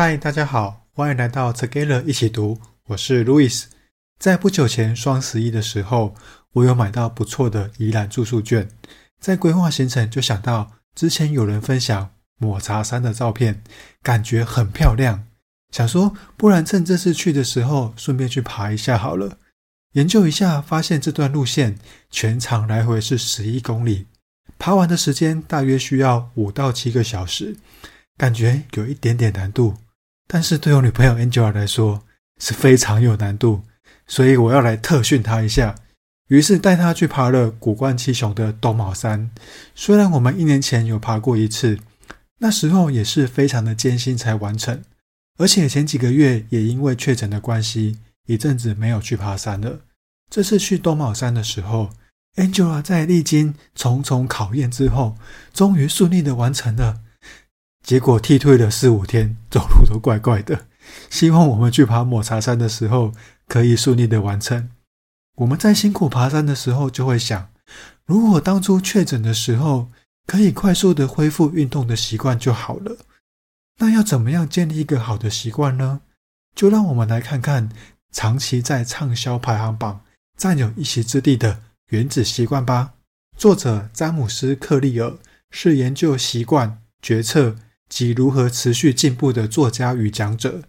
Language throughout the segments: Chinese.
嗨，大家好，欢迎来到 Together 一起读，我是 Louis。在不久前双十一的时候，我有买到不错的宜兰住宿券，在规划行程就想到之前有人分享抹茶山的照片，感觉很漂亮，想说不然趁这次去的时候顺便去爬一下好了。研究一下，发现这段路线全长来回是十一公里，爬完的时间大约需要五到七个小时，感觉有一点点难度。但是对我女朋友 Angela 来说是非常有难度，所以我要来特训她一下。于是带她去爬了古关七雄的东卯山。虽然我们一年前有爬过一次，那时候也是非常的艰辛才完成，而且前几个月也因为确诊的关系。一阵子没有去爬山了。这次去东卯山的时候，Angela 在历经重重考验之后，终于顺利的完成了。结果剃退了四五天，走路都怪怪的。希望我们去爬抹茶山的时候，可以顺利的完成。我们在辛苦爬山的时候，就会想，如果当初确诊的时候，可以快速的恢复运动的习惯就好了。那要怎么样建立一个好的习惯呢？就让我们来看看。长期在畅销排行榜占有一席之地的《原子习惯》吧。作者詹姆斯·克利尔是研究习惯、决策及如何持续进步的作家与讲者。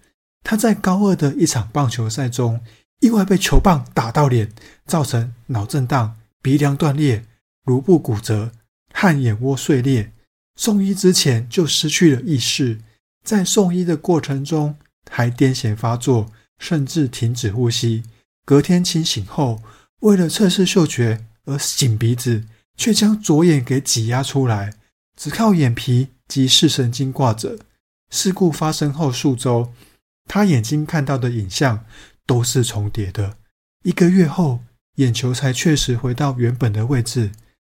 他在高二的一场棒球赛中，意外被球棒打到脸，造成脑震荡、鼻梁断裂、颅部骨折和眼窝碎裂。送医之前就失去了意识，在送医的过程中还癫痫发作。甚至停止呼吸。隔天清醒后，为了测试嗅觉而擤鼻子，却将左眼给挤压出来，只靠眼皮及视神经挂着。事故发生后数周，他眼睛看到的影像都是重叠的。一个月后，眼球才确实回到原本的位置，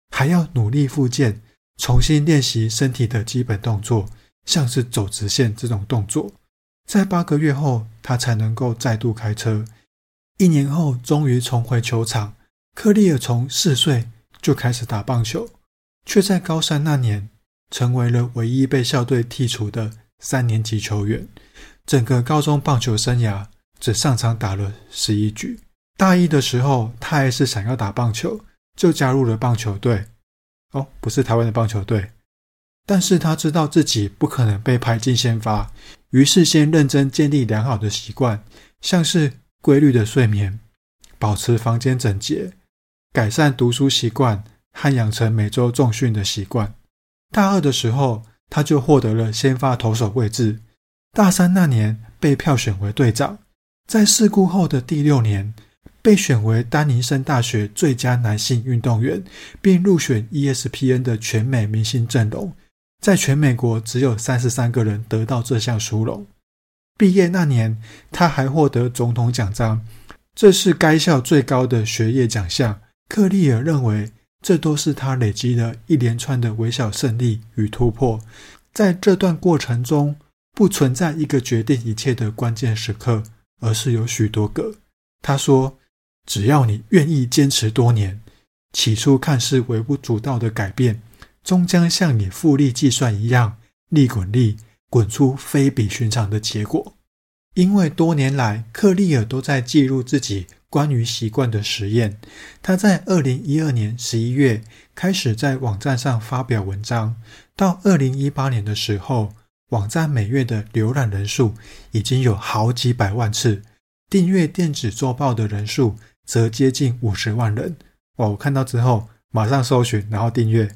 还要努力复健，重新练习身体的基本动作，像是走直线这种动作。在八个月后，他才能够再度开车。一年后，终于重回球场。克利尔从四岁就开始打棒球，却在高三那年成为了唯一被校队剔除的三年级球员。整个高中棒球生涯只上场打了十一局。大一的时候，他还是想要打棒球，就加入了棒球队。哦，不是台湾的棒球队。但是他知道自己不可能被排进先发，于是先认真建立良好的习惯，像是规律的睡眠、保持房间整洁、改善读书习惯和养成每周重训的习惯。大二的时候，他就获得了先发投手位置。大三那年被票选为队长，在事故后的第六年被选为丹尼森大学最佳男性运动员，并入选 ESPN 的全美明星阵容。在全美国只有三十三个人得到这项殊荣。毕业那年，他还获得总统奖章，这是该校最高的学业奖项。克利尔认为，这都是他累积了一连串的微小胜利与突破。在这段过程中，不存在一个决定一切的关键时刻，而是有许多个。他说：“只要你愿意坚持多年，起初看似微不足道的改变。”终将像你复利计算一样，利滚利，滚出非比寻常的结果。因为多年来，克利尔都在记录自己关于习惯的实验。他在二零一二年十一月开始在网站上发表文章，到二零一八年的时候，网站每月的浏览人数已经有好几百万次，订阅电子周报的人数则接近五十万人。哇！我看到之后，马上搜寻，然后订阅。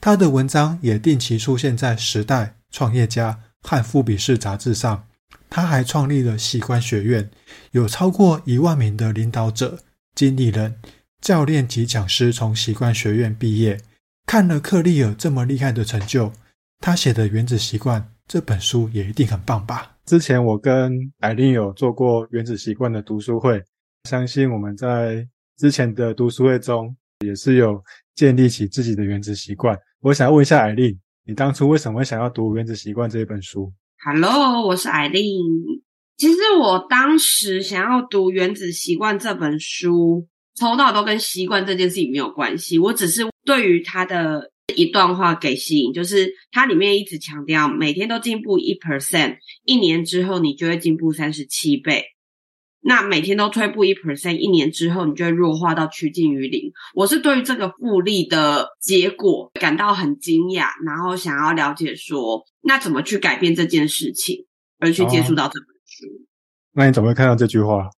他的文章也定期出现在《时代》、《创业家》和《富比士》杂志上。他还创立了习惯学院，有超过一万名的领导者、经理人、教练及讲师从习惯学院毕业。看了克利尔这么厉害的成就，他写的《原子习惯》这本书也一定很棒吧？之前我跟艾琳有做过《原子习惯》的读书会，相信我们在之前的读书会中也是有。建立起自己的原子习惯。我想问一下艾丽，你当初为什么想要读《原子习惯》这一本书？Hello，我是艾琳。其实我当时想要读《原子习惯》这本书，抽到都跟习惯这件事情没有关系。我只是对于他的一段话给吸引，就是它里面一直强调，每天都进步一 percent，一年之后你就会进步三十七倍。那每天都退步一 percent，一年之后你就会弱化到趋近于零。我是对于这个复利的结果感到很惊讶，然后想要了解说，那怎么去改变这件事情，而去接触到这本书。哦，那你怎么会看到这句话？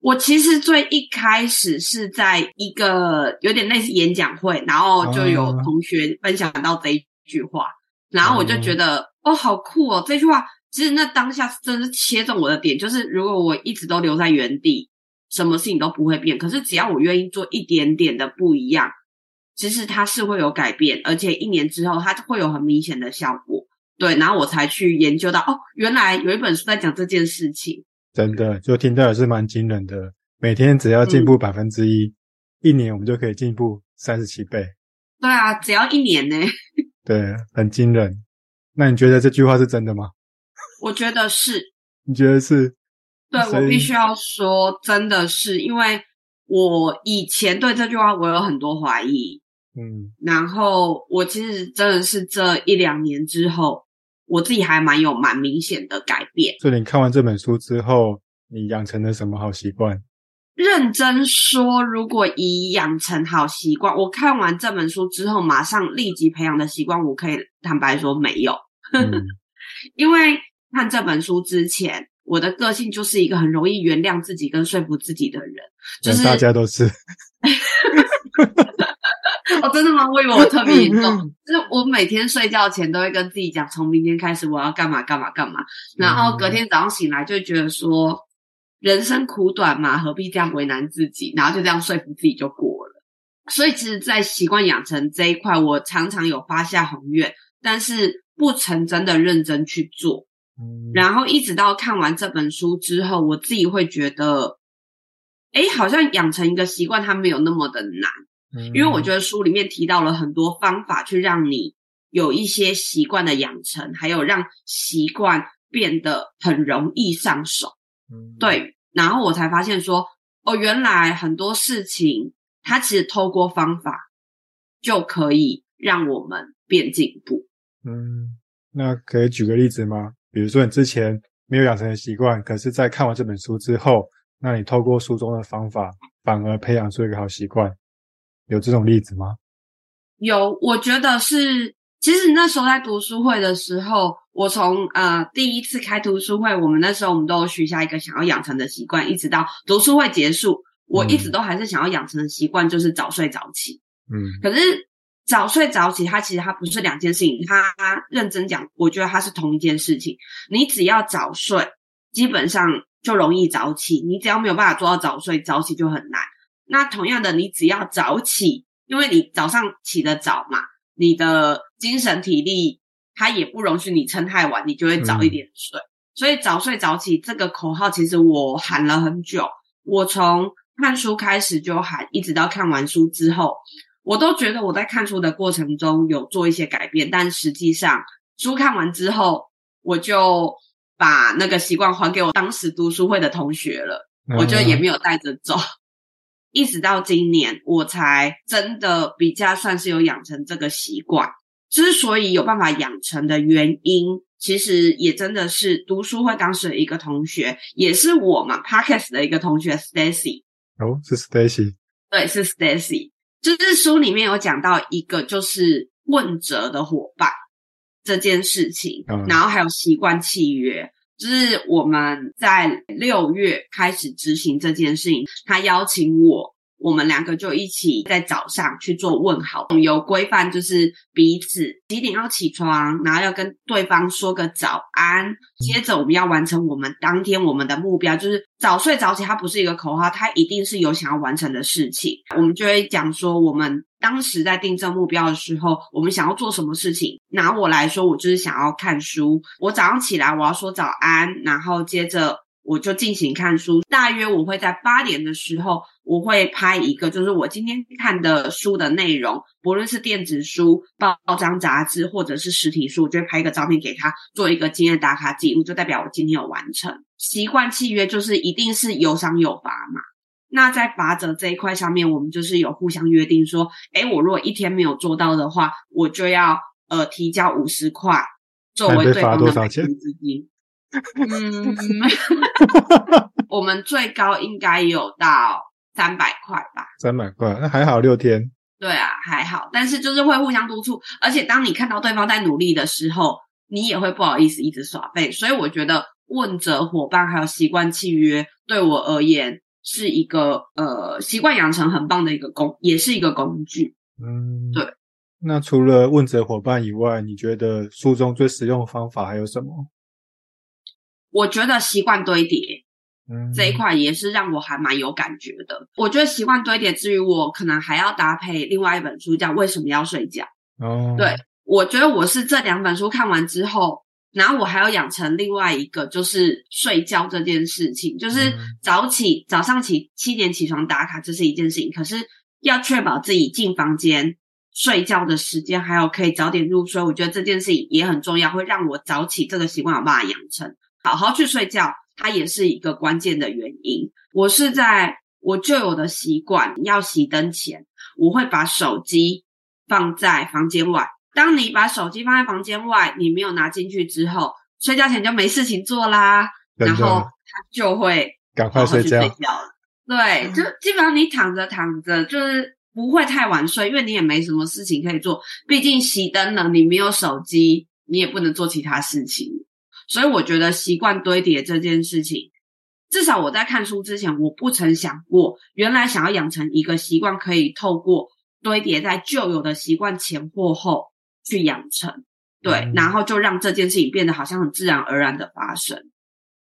我其实最一开始是在一个有点类似演讲会，然后就有同学分享到这一句话，然后我就觉得哦，好酷哦，这句话其实那当下真的是切中我的点，就是如果我一直都留在原地，什么事情都不会变，可是只要我愿意做一点点的不一样，其实它是会有改变，而且一年之后它会有很明显的效果。对，然后我才去研究到哦，原来有一本书在讲这件事情。真的，就听到也是蛮惊人的。每天只要进步百分之一，一年我们就可以进步三十七倍。对啊，只要一年呢。对，很惊人。那你觉得这句话是真的吗？我觉得是。你觉得是？对，我必须要说，真的是，因为我以前对这句话我有很多怀疑。嗯。然后我其实真的是这一两年之后。我自己还蛮有蛮明显的改变。所以你看完这本书之后，你养成了什么好习惯？认真说，如果以养成好习惯，我看完这本书之后马上立即培养的习惯，我可以坦白说没有。嗯、因为看这本书之前，我的个性就是一个很容易原谅自己跟说服自己的人，就是大家都是。哦，真的吗？我以为我特别严重，就是我每天睡觉前都会跟自己讲，从明天开始我要干嘛干嘛干嘛，然后隔天早上醒来就觉得说，人生苦短嘛，何必这样为难自己？然后就这样说服自己就过了。所以其实，在习惯养成这一块，我常常有发下宏愿，但是不曾真的认真去做。然后一直到看完这本书之后，我自己会觉得，哎，好像养成一个习惯，它没有那么的难。因为我觉得书里面提到了很多方法，去让你有一些习惯的养成，还有让习惯变得很容易上手。嗯，对。然后我才发现说，哦，原来很多事情它其实透过方法就可以让我们变进步。嗯，那可以举个例子吗？比如说你之前没有养成的习惯，可是在看完这本书之后，那你透过书中的方法，反而培养出一个好习惯。有这种例子吗？有，我觉得是。其实那时候在读书会的时候，我从呃第一次开读书会，我们那时候我们都有许下一个想要养成的习惯，一直到读书会结束，我一直都还是想要养成的习惯，就是早睡早起。嗯，可是早睡早起，它其实它不是两件事情，它认真讲，我觉得它是同一件事情。你只要早睡，基本上就容易早起；你只要没有办法做到早睡早起，就很难。那同样的，你只要早起，因为你早上起得早嘛，你的精神体力它也不容许你撑太晚，你就会早一点睡。嗯。所以早睡早起这个口号，其实我喊了很久。我从看书开始就喊，一直到看完书之后，我都觉得我在看书的过程中有做一些改变。但实际上，书看完之后，我就把那个习惯还给我当时读书会的同学了，我就也没有带着走。一直到今年，我才真的比较算是有养成这个习惯。之所以有办法养成的原因，其实也真的是读书会当时的一个同学，也是我嘛 Podcast 的一个同学 Stacy。哦，是 Stacy。对，是 Stacy。就是书里面有讲到一个，就是问责的伙伴这件事情，嗯、然后还有习惯契约。就是我们在六月开始执行这件事情，他邀请我，我们两个就一起在早上去做问好，有规范，就是彼此几点要起床，然后要跟对方说个早安。接着我们要完成我们当天我们的目标，就是早睡早起，它不是一个口号，它一定是有想要完成的事情。我们就会讲说我们。当时在定这目标的时候，我们想要做什么事情？拿我来说，我就是想要看书。我早上起来，我要说早安，然后接着我就进行看书。大约我会在八点的时候，我会拍一个，就是我今天看的书的内容，不论是电子书、报章杂志，或者是实体书，我就会拍一个照片给他，做一个今天打卡记录，就代表我今天有完成。习惯契约就是一定是有赏有罚嘛。那在罚则这一块上面，我们就是有互相约定说，诶，我如果一天没有做到的话，我就要呃提交五十块作为对方的赔偿资金。嗯，我们最高应该有到三百块吧？三百块，那还好，六天。对啊，还好，但是就是会互相督促，而且当你看到对方在努力的时候，你也会不好意思一直耍废。所以我觉得问责伙伴还有习惯契约，对我而言是一个呃习惯养成很棒的一个工，也是一个工具。嗯，对。那除了问责伙伴以外，你觉得书中最实用的方法还有什么？我觉得习惯堆叠，嗯，这一块也是让我还蛮有感觉的。我觉得习惯堆叠之余，我可能还要搭配另外一本书，叫《为什么要睡觉》。哦，对，我觉得我是这两本书看完之后，然后我还要养成另外一个，就是睡觉这件事情，就是早起，早上起七点起床打卡，这是一件事情。可是要确保自己进房间睡觉的时间，还有可以早点入睡，我觉得这件事情也很重要，会让我早起这个习惯有办法养成。好好去睡觉，它也是一个关键的原因。我是在我旧有的习惯，要熄灯前，我会把手机放在房间外。当你把手机放在房间外，你没有拿进去之后，睡觉前就没事情做啦，然后它就会赶快睡觉。睡觉了。对，就基本上你躺着躺着，就是不会太晚睡，因为你也没什么事情可以做。毕竟熄灯了，你没有手机，你也不能做其他事情。所以我觉得习惯堆叠这件事情，至少我在看书之前，我不曾想过，原来想要养成一个习惯，可以透过堆叠在旧有的习惯前或后去养成，对，嗯、然后就让这件事情变得好像很自然而然的发生。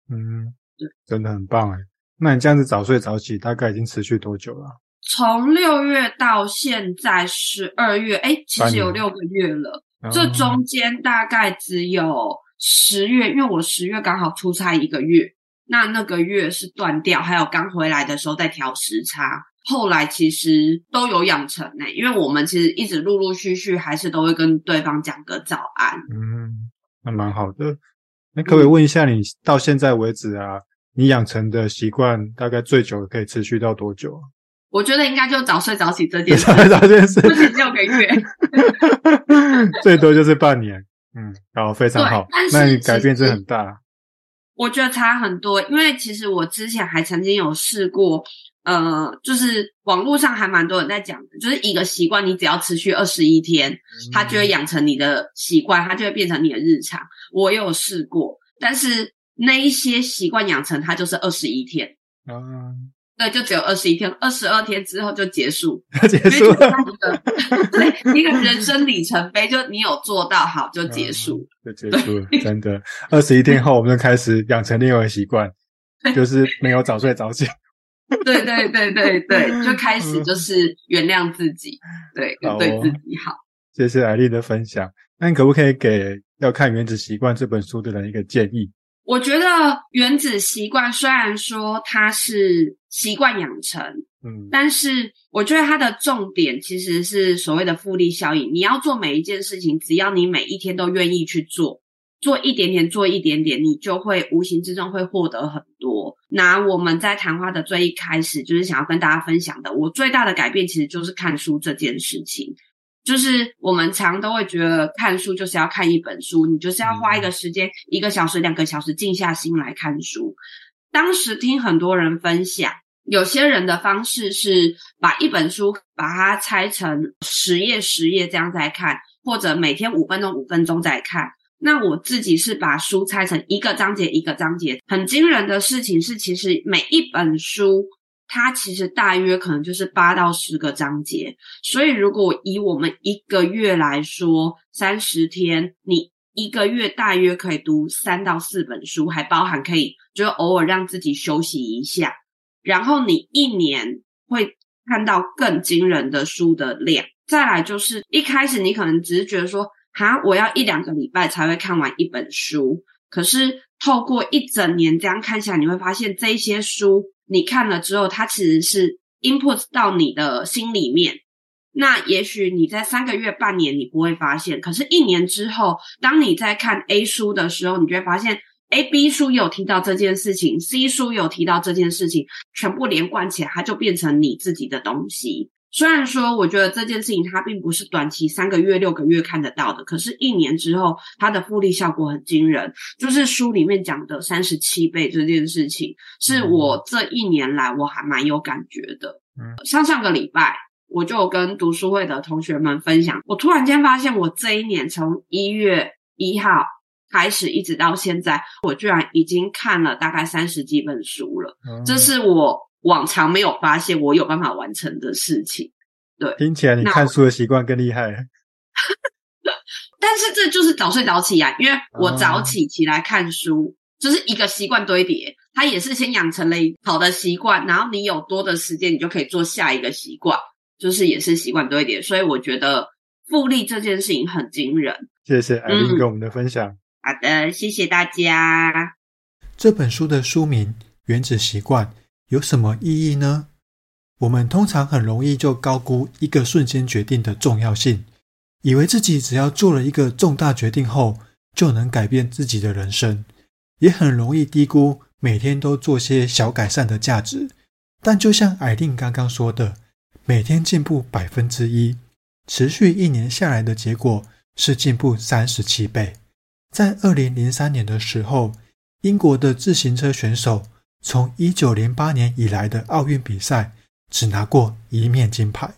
嗯，对，真的很棒哎。那你这样子早睡早起，大概已经持续多久了？从六月到现在十二月，哎，其实有六个月了。这中间大概只有。十月，因为我十月刚好出差一个月，那那个月是断掉，还有刚回来的时候在调时差，后来其实都有养成呢、欸，因为我们其实一直陆陆续续还是都会跟对方讲个早安。嗯，那蛮好的。那可不可以问一下你，到现在为止啊，你养成的习惯大概最久可以持续到多久啊？我觉得应该就早睡早起这件事，早睡早起这件事，不止六个月，最多就是半年。嗯，好，非常好。那你改变真的很大。我觉得差很多，因为其实我之前还曾经有试过，呃，就是网络上还蛮多人在讲的，就是一个习惯，你只要持续二十一天，嗯、它就会养成你的习惯，它就会变成你的日常。我也有试过，但是那一些习惯养成，它就是二十一天。嗯。对，就只有二十一天，二十二天之后就结束，结束了。对，一个人生里程碑，就你有做到好就结束，嗯、就结束了。真的，二十一天后我们就开始养成另外一个习惯，就是没有早睡早起。对对对对对，就开始就是原谅自己，对，哦、对自己好。谢谢艾丽的分享。那你可不可以给要看《原子习惯》这本书的人一个建议？我觉得《原子习惯》虽然说它是习惯养成，嗯，但是我觉得它的重点其实是所谓的复利效应。你要做每一件事情，只要你每一天都愿意去做，做一点点，做一点点，你就会无形之中会获得很多。拿我们在谈话的最一开始，就是想要跟大家分享的，我最大的改变其实就是看书这件事情。就是我们常都会觉得看书就是要看一本书，你就是要花一个时间，一个小时、两个小时静下心来看书。当时听很多人分享，有些人的方式是把一本书把它拆成十页、十页这样再看，或者每天五分钟、五分钟再看。那我自己是把书拆成一个章节一个章节。很惊人的事情是，其实每一本书。它其实大约可能就是八到十个章节，所以如果以我们一个月来说，三十天，你一个月大约可以读三到四本书，还包含可以就偶尔让自己休息一下，然后你一年会看到更惊人的书的量。再来就是一开始你可能只是觉得说，哈，我要一两个礼拜才会看完一本书，可是透过一整年这样看下来，你会发现这些书。你看了之后，它其实是 input 到你的心里面。那也许你在三个月、半年你不会发现，可是，一年之后，当你在看 A 书的时候，你就会发现 A、B 书有提到这件事情，C 书有提到这件事情，全部连贯起来，它就变成你自己的东西。虽然说，我觉得这件事情它并不是短期三个月、六个月看得到的，可是，一年之后，它的复利效果很惊人。就是书里面讲的三十七倍这件事情，是我这一年来我还蛮有感觉的。嗯，上上个礼拜，我就跟读书会的同学们分享，我突然间发现，我这一年从一月一号开始一直到现在，我居然已经看了大概三十几本书了。这是我。往常没有发现我有办法完成的事情，对，听起来你看书的习惯更厉害。但是这就是早睡早起啊，因为我早起起来看书，就是一个习惯堆叠，它也是先养成了一好的习惯，然后你有多的时间，你就可以做下一个习惯，就是也是习惯堆叠。所以我觉得复利这件事情很惊人。谢谢艾琳给我们的分享。嗯，好的，谢谢大家。这本书的书名《原子习惯》。有什么意义呢？我们通常很容易就高估一个瞬间决定的重要性，以为自己只要做了一个重大决定后就能改变自己的人生，也很容易低估每天都做些小改善的价值。但就像艾琳刚刚说的，每天进步百分之一，持续一年下来的结果是进步三十七倍。在二零零三年的时候，英国的自行车选手。从一九零八年以来的奥运比赛，只拿过一面金牌，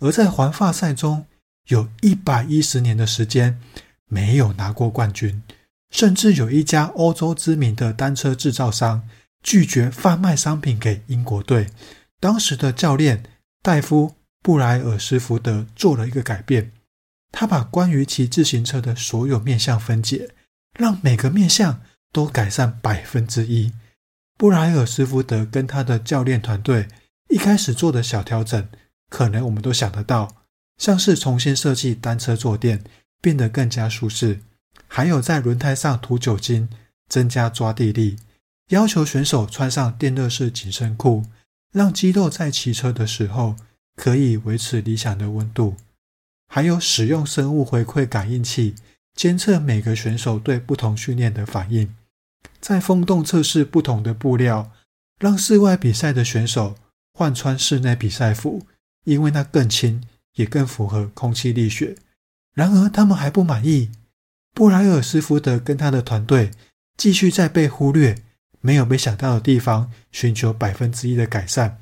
而在环法赛中，有一百一十年的时间没有拿过冠军，甚至有一家欧洲知名的单车制造商拒绝贩卖商品给英国队。当时的教练戴夫·布莱尔斯福德做了一个改变，他把关于骑自行车的所有面向分解，让每个面向都改善百分之一。布莱尔斯福德跟他的教练团队一开始做的小调整，可能我们都想得到，像是重新设计单车坐垫，变得更加舒适，还有在轮胎上涂酒精，增加抓地力，要求选手穿上电热式紧身裤，让肌肉在骑车的时候可以维持理想的温度，还有使用生物回馈感应器，监测每个选手对不同训练的反应。在风洞测试不同的布料，让室外比赛的选手换穿室内比赛服，因为那更轻，也更符合空气力学。然而，他们还不满意。布莱尔斯福德跟他的团队继续在被忽略、没有被想到的地方寻求百分之一的改善，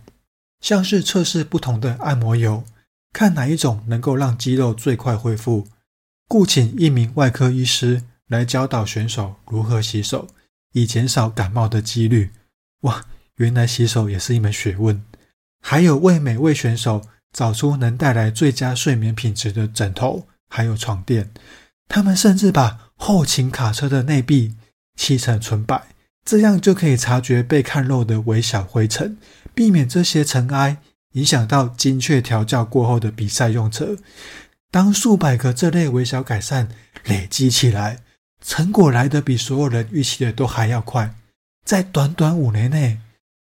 像是测试不同的按摩油，看哪一种能够让肌肉最快恢复。雇请一名外科医师来教导选手如何洗手。以减少感冒的几率。哇，原来洗手也是一门学问。还有为每位选手找出能带来最佳睡眠品质的枕头，还有床垫。他们甚至把后勤卡车的内壁漆成纯白，这样就可以察觉被看漏的微小灰尘，避免这些尘埃影响到精确调教过后的比赛用车。当数百个这类微小改善累积起来，成果来得比所有人预期的都还要快，在短短五年内，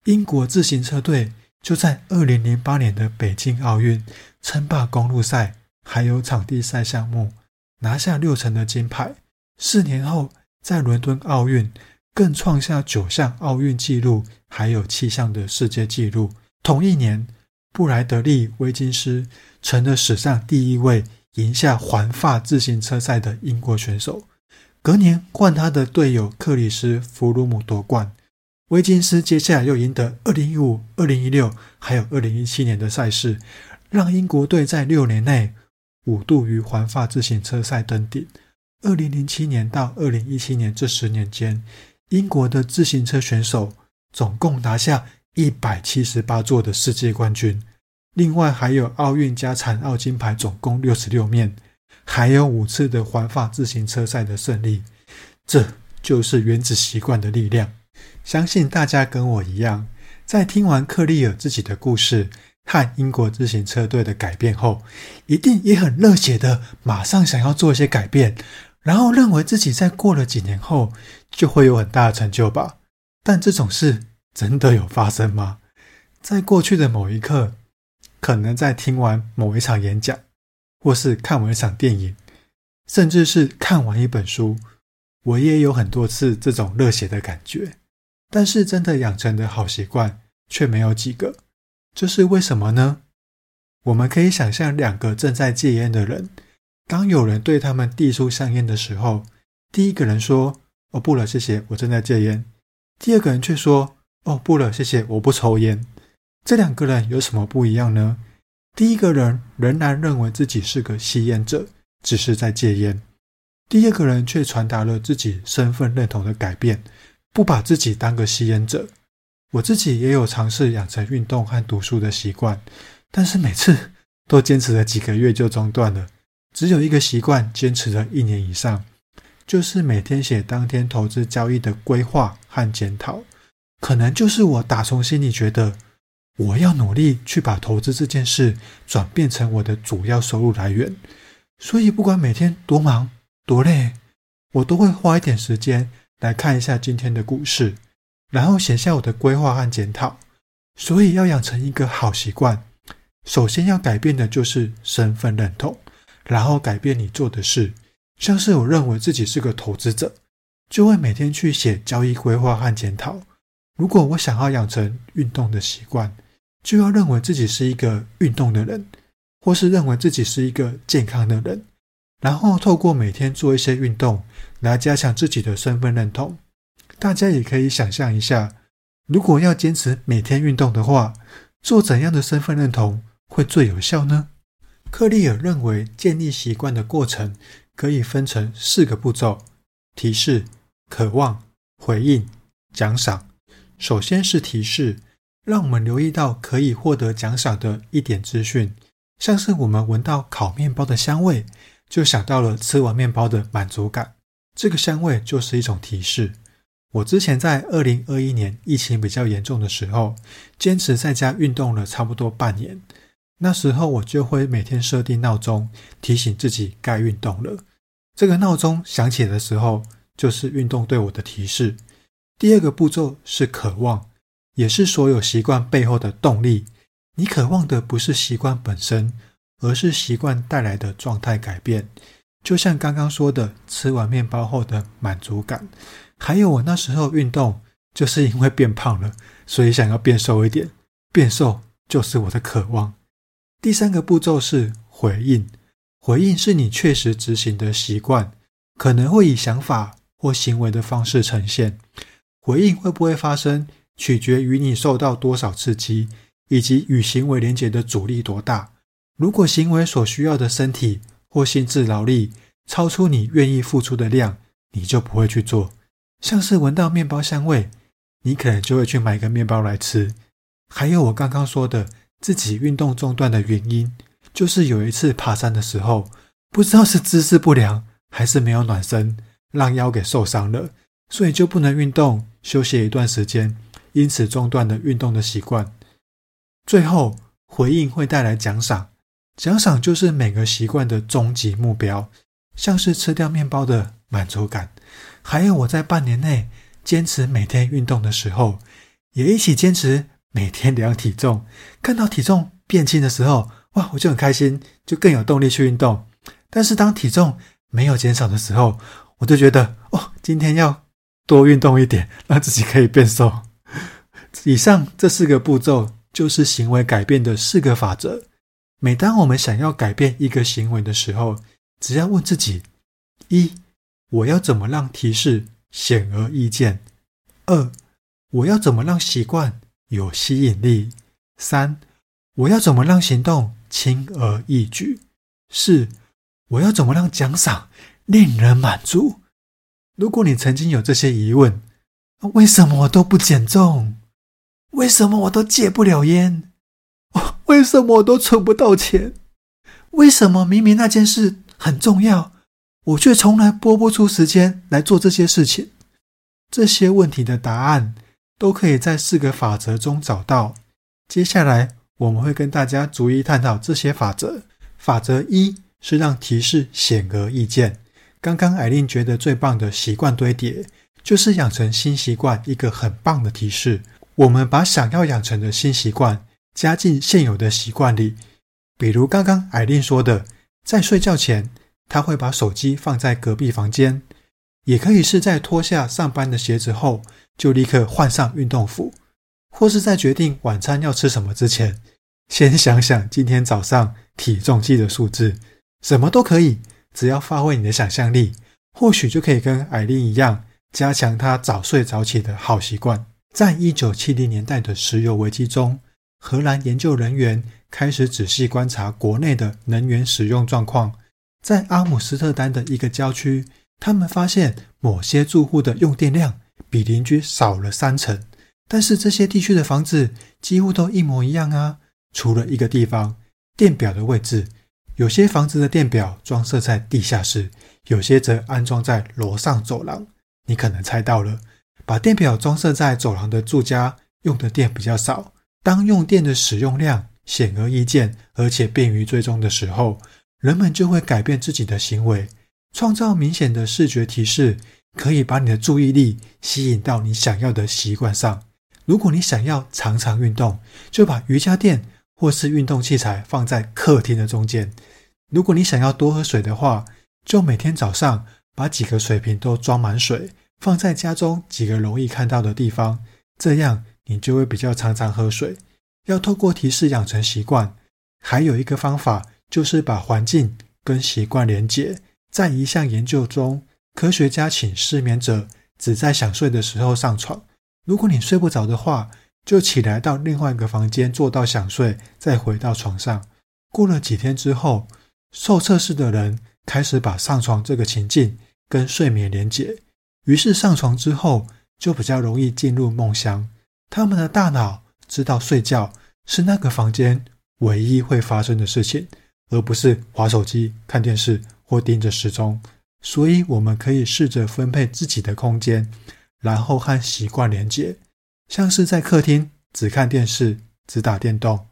英国自行车队就在二零零八年的北京奥运称霸公路赛，还有场地赛项目，拿下六成的金牌。四年后，在伦敦奥运更创下九项奥运纪录，还有七项的世界纪录。同一年，布莱德利·威金斯成了史上第一位赢下环法自行车赛的英国选手。隔年换他的队友克里斯·弗鲁姆夺冠，威金斯接下来又赢得二零一五、二零一六还有二零一七年的赛事，让英国队在六年内五度于环法自行车赛登顶。二零零七年到二零一七年这十年间，英国的自行车选手总共拿下一百七十八座的世界冠军，另外还有奥运加残奥金牌总共六十六面。还有五次的环法自行车赛的胜利，这就是原子习惯的力量。相信大家跟我一样，在听完克利尔自己的故事和英国自行车队的改变后，一定也很热血的马上想要做一些改变，然后认为自己在过了几年后就会有很大的成就吧。但这种事真的有发生吗？在过去的某一刻，可能在听完某一场演讲。或是看完一场电影，甚至是看完一本书，我也有很多次这种热血的感觉，但是真的养成的好习惯却没有几个。这是为什么呢？我们可以想象两个正在戒烟的人，当有人对他们递出香烟的时候，第一个人说：“哦，不了，谢谢，我正在戒烟。”第二个人却说：“哦，不了，谢谢，我不抽烟。”这两个人有什么不一样呢？第一个人仍然认为自己是个吸烟者，只是在戒烟；第二个人却传达了自己身份认同的改变，不把自己当个吸烟者。我自己也有尝试养成运动和读书的习惯，但是每次都坚持了几个月就中断了。只有一个习惯坚持了一年以上，就是每天写当天投资交易的规划和检讨。可能就是我打从心里觉得。我要努力去把投资这件事转变成我的主要收入来源，所以不管每天多忙多累，我都会花一点时间来看一下今天的故事，然后写下我的规划和检讨。所以要养成一个好习惯，首先要改变的就是身份认同，然后改变你做的事。像是我认为自己是个投资者，就会每天去写交易规划和检讨。如果我想要养成运动的习惯，就要认为自己是一个运动的人，或是认为自己是一个健康的人，然后透过每天做一些运动来加强自己的身份认同。大家也可以想象一下，如果要坚持每天运动的话，做怎样的身份认同会最有效呢？克利尔认为，建立习惯的过程可以分成四个步骤：提示、渴望、回应、奖赏。首先是提示。让我们留意到可以获得奖赏的一点资讯，像是我们闻到烤面包的香味，就想到了吃完面包的满足感。这个香味就是一种提示。我之前在二零二一年疫情比较严重的时候，坚持在家运动了差不多半年。那时候我就会每天设定闹钟，提醒自己该运动了。这个闹钟响起的时候，就是运动对我的提示。第二个步骤是渴望。也是所有习惯背后的动力。你渴望的不是习惯本身，而是习惯带来的状态改变。就像刚刚说的，吃完面包后的满足感，还有我那时候运动，就是因为变胖了，所以想要变瘦一点。变瘦就是我的渴望。第三个步骤是回应，回应是你确实执行的习惯，可能会以想法或行为的方式呈现。回应会不会发生？取决于你受到多少刺激，以及与行为连结的阻力多大。如果行为所需要的身体或心智劳力超出你愿意付出的量，你就不会去做。像是闻到面包香味，你可能就会去买个面包来吃。还有我刚刚说的自己运动中断的原因，就是有一次爬山的时候，不知道是姿势不良还是没有暖身，让腰给受伤了，所以就不能运动，休息一段时间。因此中断了运动的习惯。最后，回应会带来奖赏，奖赏就是每个习惯的终极目标，像是吃掉面包的满足感。还有我在半年内坚持每天运动的时候，也一起坚持每天量体重，看到体重变轻的时候，哇，我就很开心，就更有动力去运动。但是当体重没有减少的时候，我就觉得哦，今天要多运动一点，让自己可以变瘦。以上这四个步骤就是行为改变的四个法则。每当我们想要改变一个行为的时候，只要问自己：一，我要怎么让提示显而易见？二，我要怎么让习惯有吸引力？三，我要怎么让行动轻而易举？四，我要怎么让奖赏令人满足？如果你曾经有这些疑问，为什么我都不减重？为什么我都戒不了烟？为什么我都存不到钱？为什么明明那件事很重要，我却从来拨不出时间来做这些事情？这些问题的答案都可以在四个法则中找到。接下来我们会跟大家逐一探讨这些法则。法则一是让提示显而易见。刚刚艾琳觉得最棒的习惯堆叠，就是养成新习惯一个很棒的提示。我们把想要养成的新习惯加进现有的习惯里，比如刚刚艾琳说的，在睡觉前，他会把手机放在隔壁房间。也可以是在脱下上班的鞋子后，就立刻换上运动服，或是在决定晚餐要吃什么之前，先想想今天早上体重计的数字，什么都可以，只要发挥你的想象力，或许就可以跟艾琳一样，加强她早睡早起的好习惯。在一九七零年代的石油危机中，荷兰研究人员开始仔细观察国内的能源使用状况，在阿姆斯特丹的一个郊区。他们发现某些住户的用电量比邻居少了三成，但是这些地区的房子几乎都一模一样啊，除了一个地方，电表的位置，有些房子的电表装设在地下室，有些则安装在楼上走廊。你可能猜到了，把电表装设在走廊的住家用的电比较少。当用电的使用量显而易见，而且便于追踪的时候，人们就会改变自己的行为。创造明显的视觉提示，可以把你的注意力吸引到你想要的习惯上。如果你想要常常运动，就把瑜伽垫或是运动器材放在客厅的中间。如果你想要多喝水的话，就每天早上把几个水瓶都装满水，放在家中几个容易看到的地方。这样你就会比较常常喝水。要透过提示养成习惯。还有一个方法，就是把环境跟习惯连结。在一项研究中，科学家请失眠者只在想睡的时候上床。如果你睡不着的话，就起来到另外一个房间坐到想睡，再回到床上。过了几天之后，受测试的人开始把上床这个情境跟睡眠连结，于是上床之后就比较容易进入梦乡。他们的大脑知道睡觉是那个房间唯一会发生的事情，而不是滑手机、看电视。或盯着时钟，所以我们可以试着分配自己的空间，然后和习惯连接，像是在客厅只看电视、只打电动，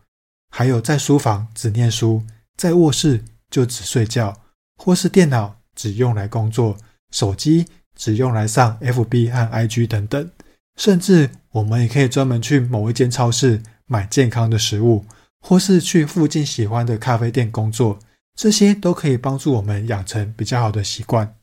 还有在书房只念书，在卧室就只睡觉，或是电脑只用来工作，手机只用来上 FB 和 IG 等等，甚至我们也可以专门去某一间超市买健康的食物，或是去附近喜欢的咖啡店工作。这些都可以帮助我们养成比较好的习惯。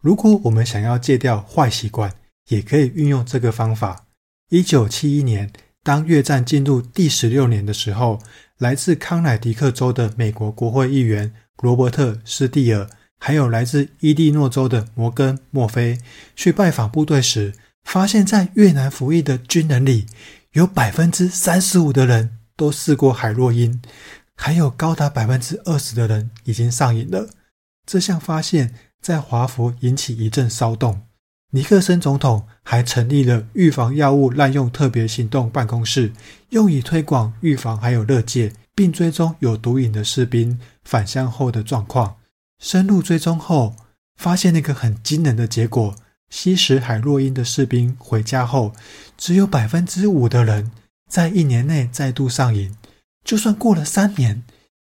如果我们想要戒掉坏习惯，也可以运用这个方法。一九七一年，当越战进入第十六年的时候，来自康乃狄克州的美国国会议员罗伯特·斯蒂尔，还有来自伊利诺州的摩根·墨菲，去拜访部队时，发现，在越南服役的军人里，有百分之三十五的人都试过海洛因。还有高达百分之二十的人已经上瘾了。这项发现，在华府引起一阵骚动。尼克森总统还成立了预防药物滥用特别行动办公室，用以推广预防还有勒戒，并追踪有毒瘾的士兵返乡后的状况。深入追踪后，发现那个很惊人的结果：吸食海洛因的士兵回家后，只有百分之五的人在一年内再度上瘾。就算过了三年，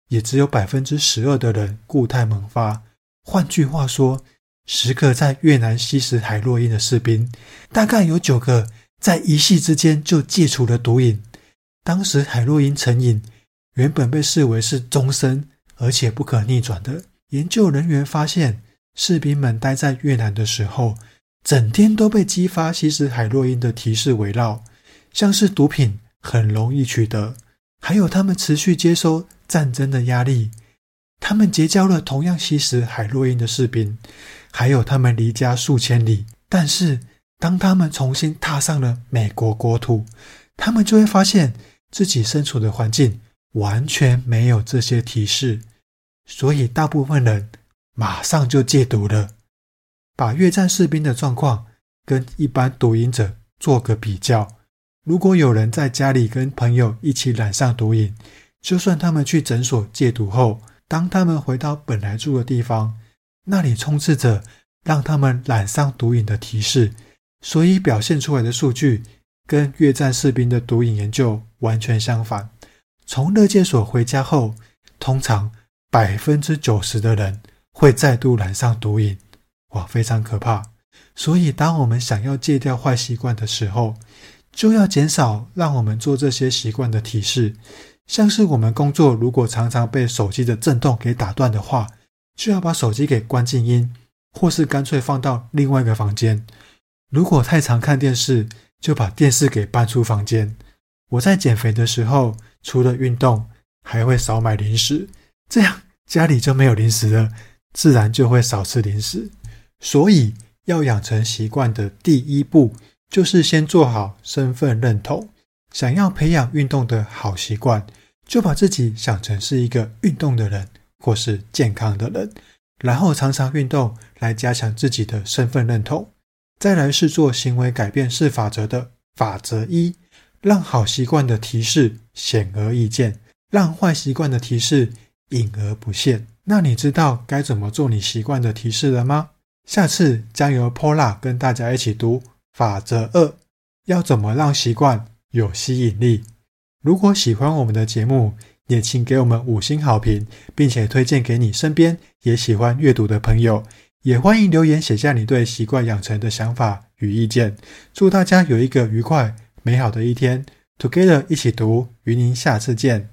也只有百分之十二的人固态萌发。换句话说，十个在越南吸食海洛因的士兵，大概有九个在一夕之间就戒除了毒瘾。当时海洛因成瘾原本被视为是终身而且不可逆转的。研究人员发现，士兵们待在越南的时候，整天都被激发吸食海洛因的提示围绕，像是毒品很容易取得。还有他们持续接收战争的压力，他们结交了同样吸食海洛因的士兵，还有他们离家数千里。但是当他们重新踏上了美国国土，他们就会发现自己身处的环境完全没有这些提示，所以大部分人马上就戒毒了。把越战士兵的状况跟一般毒瘾者做个比较。如果有人在家里跟朋友一起染上毒瘾，就算他们去诊所戒毒后，当他们回到本来住的地方，那里充斥着让他们染上毒瘾的提示，所以表现出来的数据跟越战士兵的毒瘾研究完全相反。从乐戒所回家后，通常百分之九十的人会再度染上毒瘾，哇，非常可怕。所以，当我们想要戒掉坏习惯的时候，就要减少让我们做这些习惯的提示，像是我们工作如果常常被手机的震动给打断的话，就要把手机给关静音，或是干脆放到另外一个房间。如果太常看电视，就把电视给搬出房间。我在减肥的时候，除了运动，还会少买零食，这样家里就没有零食了，自然就会少吃零食。所以，要养成习惯的第一步，就是先做好身份认同。想要培养运动的好习惯，就把自己想成是一个运动的人，或是健康的人，然后常常运动来加强自己的身份认同。再来是做行为改变式法则的法则一，让好习惯的提示显而易见，让坏习惯的提示隐而不现。那你知道该怎么做你习惯的提示了吗？下次将由 Paula 跟大家一起读法则二，要怎么让习惯有吸引力？如果喜欢我们的节目，也请给我们五星好评，并且推荐给你身边也喜欢阅读的朋友。也欢迎留言写下你对习惯养成的想法与意见。祝大家有一个愉快美好的一天！Together 一起读，与您下次见。